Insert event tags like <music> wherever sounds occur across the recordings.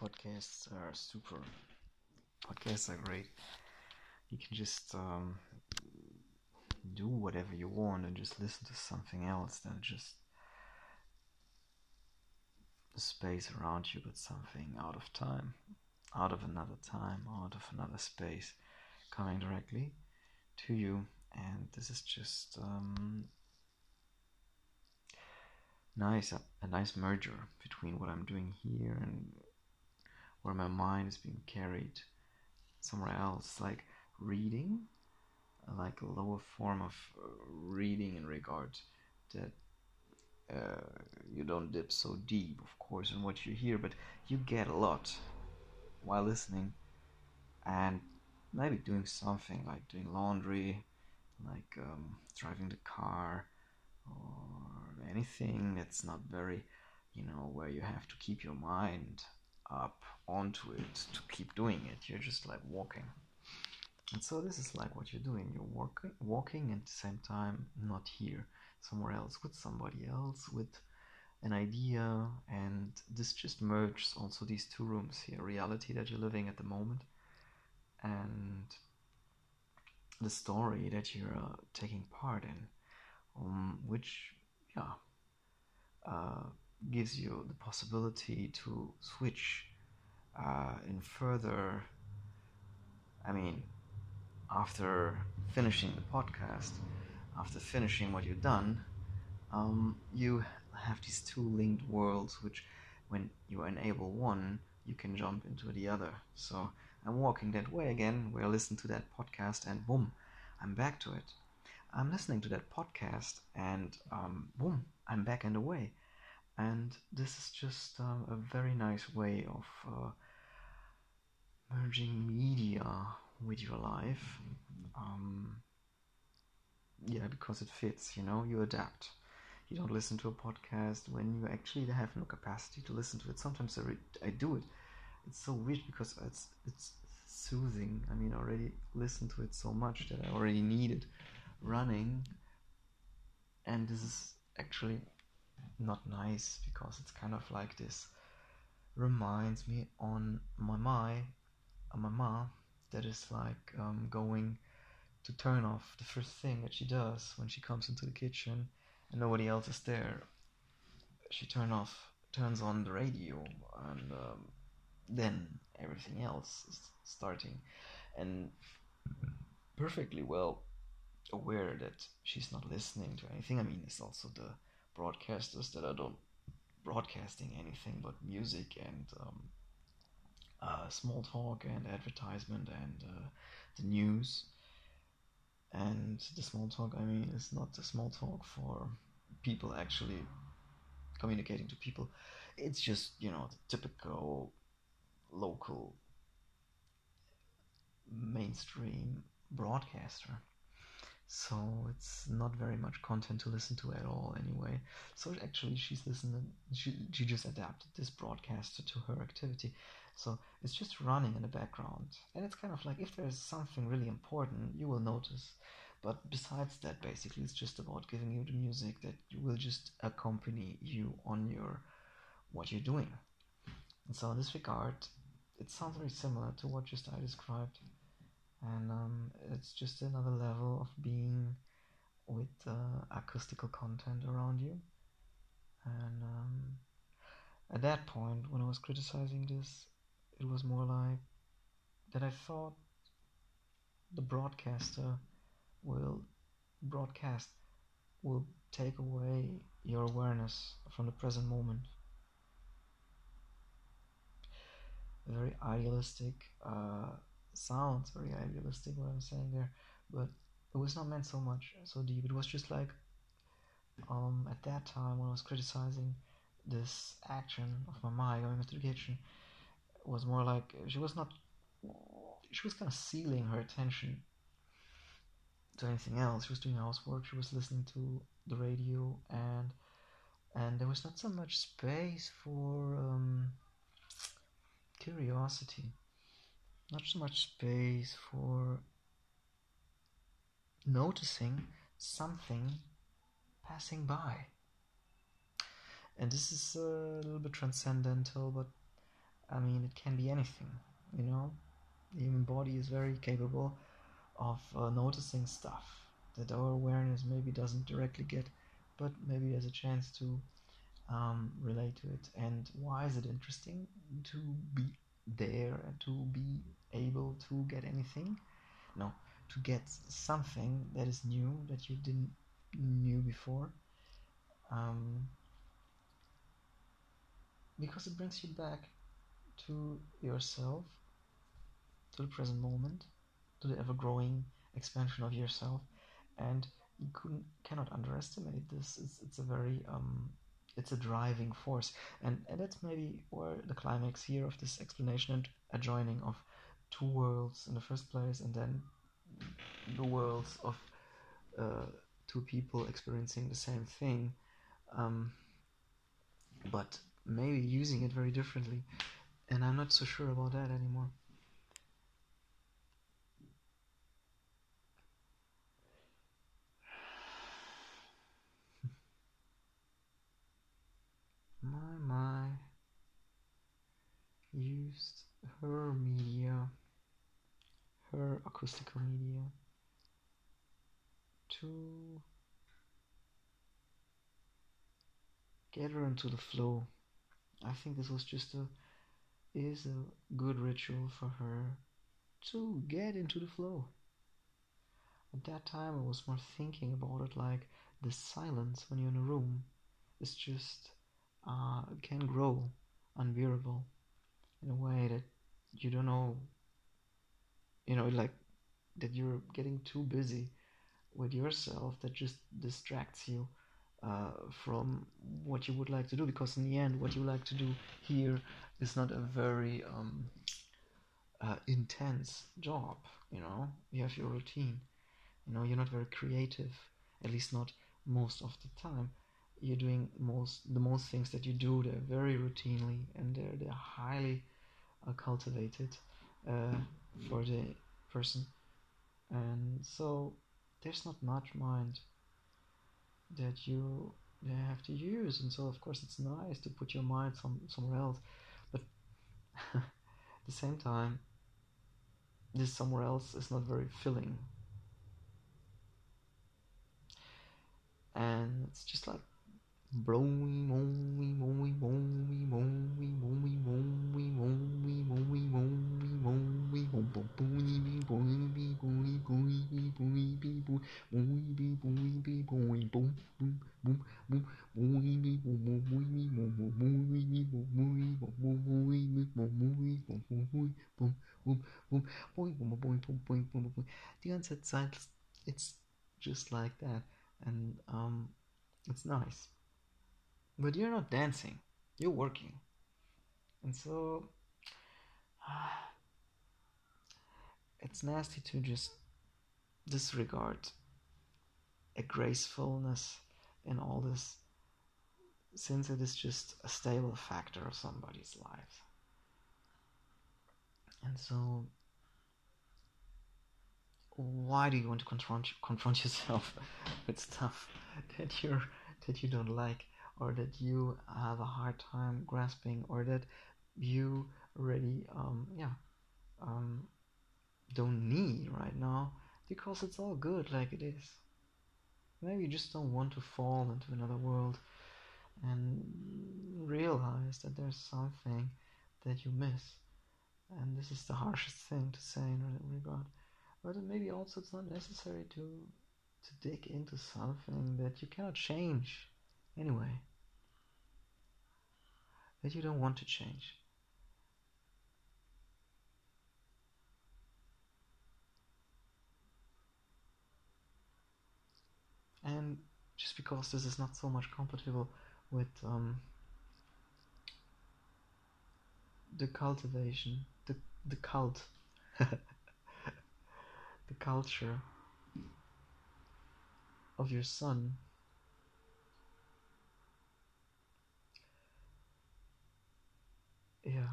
podcasts are super. Podcasts are great. You can just um, do whatever you want and just listen to something else than just space around you, but something out of time, out of another time, out of another space, coming directly to you. And this is just um, nice, a, a nice merger between what I'm doing here and where my mind is being carried somewhere else, like reading, like a lower form of uh, reading in regard that uh, you don't dip so deep, of course, in what you hear, but you get a lot while listening and maybe doing something like doing laundry, like um, driving the car, or anything that's not very, you know, where you have to keep your mind up onto it to keep doing it. You're just like walking. And so this is like what you're doing. You're walking, walking at the same time, not here, somewhere else, with somebody else, with an idea, and this just merges also these two rooms here: reality that you're living at the moment, and the story that you're uh, taking part in, um, which, yeah, uh, gives you the possibility to switch uh, in further. I mean, after finishing the podcast, after finishing what you've done, um, you have these two linked worlds, which when you enable one, you can jump into the other. So I'm walking that way again, where I listen to that podcast, and boom, I'm back to it. I'm listening to that podcast, and um, boom, I'm back in the way. And this is just um, a very nice way of uh, merging media with your life. Um, yeah, because it fits, you know, you adapt. You don't listen to a podcast when you actually have no capacity to listen to it. Sometimes I, re- I do it. It's so weird because it's it's soothing. I mean, I already listened to it so much that I already needed running, and this is actually not nice because it's kind of like this reminds me on my my on my that is like um, going to turn off the first thing that she does when she comes into the kitchen and nobody else is there. She turn off, turns on the radio, and um, then everything else is starting, and perfectly well aware that she's not listening to anything. I mean, it's also the broadcasters that are not broadcasting anything but music and um, uh, small talk and advertisement and uh, the news. And the small talk, I mean, is not the small talk for people actually communicating to people. It's just, you know, the typical local mainstream broadcaster. So it's not very much content to listen to at all anyway. So actually she's listening she she just adapted this broadcaster to her activity. So it's just running in the background. And it's kind of like if there's something really important, you will notice. But besides that, basically, it's just about giving you the music that will just accompany you on your what you're doing. And so, in this regard, it sounds very similar to what just I described, and um, it's just another level of being with uh, acoustical content around you. And um, at that point, when I was criticizing this, it was more like that I thought the broadcaster will broadcast will take away your awareness from the present moment. Very idealistic uh, sounds, very idealistic what I'm saying there, but it was not meant so much so deep. It was just like um, at that time when I was criticizing this action of my mind going into the kitchen, was more like she was not she was kind of sealing her attention to anything else she was doing housework she was listening to the radio and and there was not so much space for um, curiosity not so much space for noticing something passing by and this is a little bit transcendental but I mean, it can be anything, you know? The human body is very capable of uh, noticing stuff that our awareness maybe doesn't directly get, but maybe has a chance to um, relate to it. And why is it interesting to be there and to be able to get anything? No, to get something that is new that you didn't knew before. Um, because it brings you back to yourself, to the present moment, to the ever growing expansion of yourself, and you couldn't cannot underestimate this. It's it's a very um, it's a driving force, and and that's maybe where the climax here of this explanation and a joining of two worlds in the first place, and then the worlds of uh, two people experiencing the same thing, um, but maybe using it very differently. And I'm not so sure about that anymore. my my used her media her acoustical media to get her into the flow. I think this was just a is a good ritual for her to get into the flow. At that time, I was more thinking about it like the silence when you're in a room is just uh, can grow unbearable in a way that you don't know. You know, like that you're getting too busy with yourself that just distracts you uh, from what you would like to do because in the end what you like to do here is not a very um, uh, intense job you know? You have your routine. You know you're not very creative at least not most of the time. You're doing most the most things that you do they're very routinely and they're they're highly uh, cultivated uh, for the person and so there's not much mind that you have to use. And so of course it's nice to put your mind some somewhere else. But <laughs> at the same time this somewhere else is not very filling. And it's just like blowing die ganze Zeit it's just like that and um it's nice. But you're not dancing you're working. And so <sighs> it's nasty to just disregard a gracefulness in all this since it is just a stable factor of somebody's life and so why do you want to confront confront yourself <laughs> with stuff that you're that you don't like or that you have a hard time grasping or that you already um yeah um don't need right now? Because it's all good like it is. Maybe you just don't want to fall into another world and realize that there's something that you miss and this is the harshest thing to say in regard. But maybe also it's not necessary to to dig into something that you cannot change anyway. That you don't want to change. And just because this is not so much compatible with um, the cultivation the cult <laughs> the culture of your son. Yeah,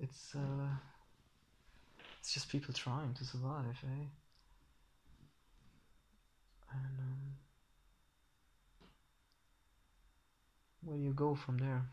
it's uh, it's just people trying to survive, eh? And um, where do you go from there?